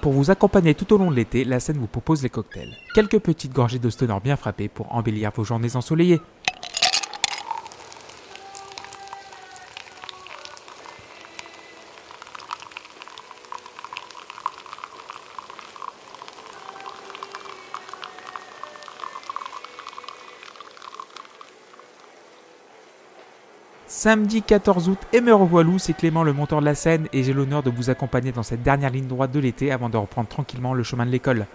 Pour vous accompagner tout au long de l'été, la scène vous propose les cocktails. Quelques petites gorgées de stoner bien frappées pour embellir vos journées ensoleillées. Samedi 14 août, et me revoilà, c'est Clément le monteur de la scène et j'ai l'honneur de vous accompagner dans cette dernière ligne droite de l'été avant de reprendre tranquillement le chemin de l'école.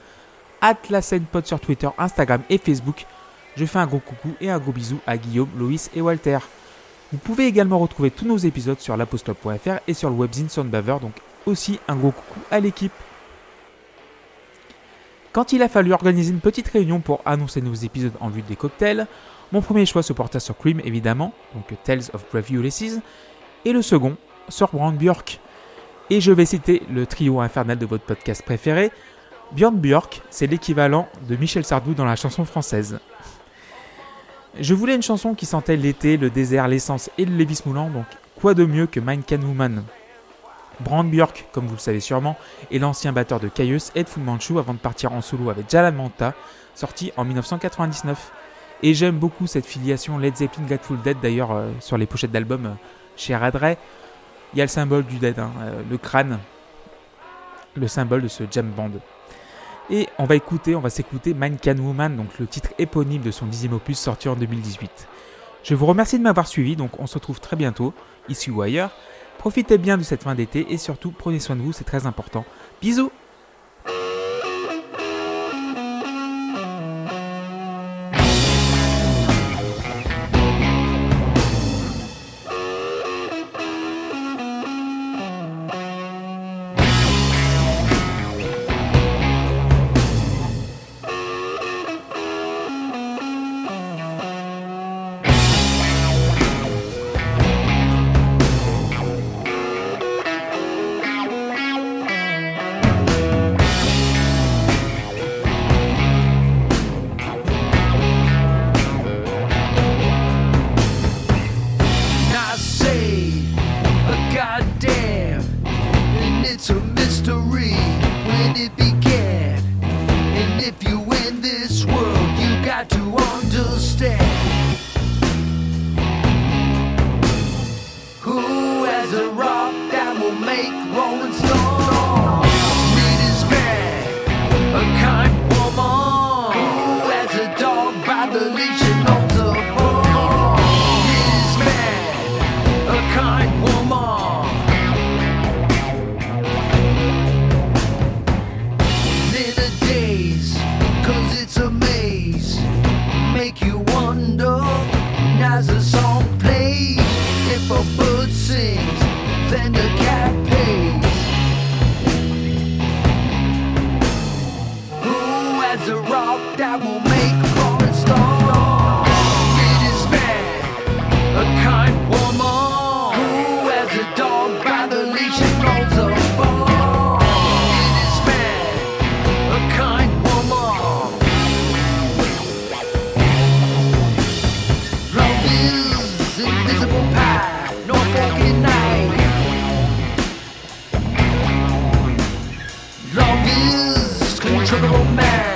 Hâte la pod sur Twitter, Instagram et Facebook. Je fais un gros coucou et un gros bisou à Guillaume, Loïs et Walter. Vous pouvez également retrouver tous nos épisodes sur l'apostop.fr et sur le webzine Soundbaver, donc aussi un gros coucou à l'équipe. Quand il a fallu organiser une petite réunion pour annoncer nos épisodes en vue des cocktails, mon premier choix se porta sur Cream évidemment, donc Tales of Brave Ulysses, et le second sur Brand Björk. Et je vais citer le trio infernal de votre podcast préféré. Björn Björk, c'est l'équivalent de Michel Sardou dans la chanson française. Je voulais une chanson qui sentait l'été, le désert, l'essence et le Lévis Moulant, donc quoi de mieux que Mein Can Woman? Brand Björk, comme vous le savez sûrement, est l'ancien batteur de Caius et de Fu Manchu avant de partir en solo avec Jalan Manta, sorti en 1999. Et j'aime beaucoup cette filiation Led Zeppelin Grateful Dead d'ailleurs euh, sur les pochettes d'albums euh, chez Radray. Il y a le symbole du Dead, hein, euh, le crâne, le symbole de ce jam band. Et on va écouter, on va s'écouter Man Can Woman, donc le titre éponyme de son dixième opus sorti en 2018. Je vous remercie de m'avoir suivi, donc on se retrouve très bientôt, ici ou ailleurs. Profitez bien de cette fin d'été et surtout prenez soin de vous, c'est très important. Bisous make you wonder. And as the song plays, if a bird sings, then the cat pays. Who has a rock that will make Rolling Stone? It is bad, a kind miserable man.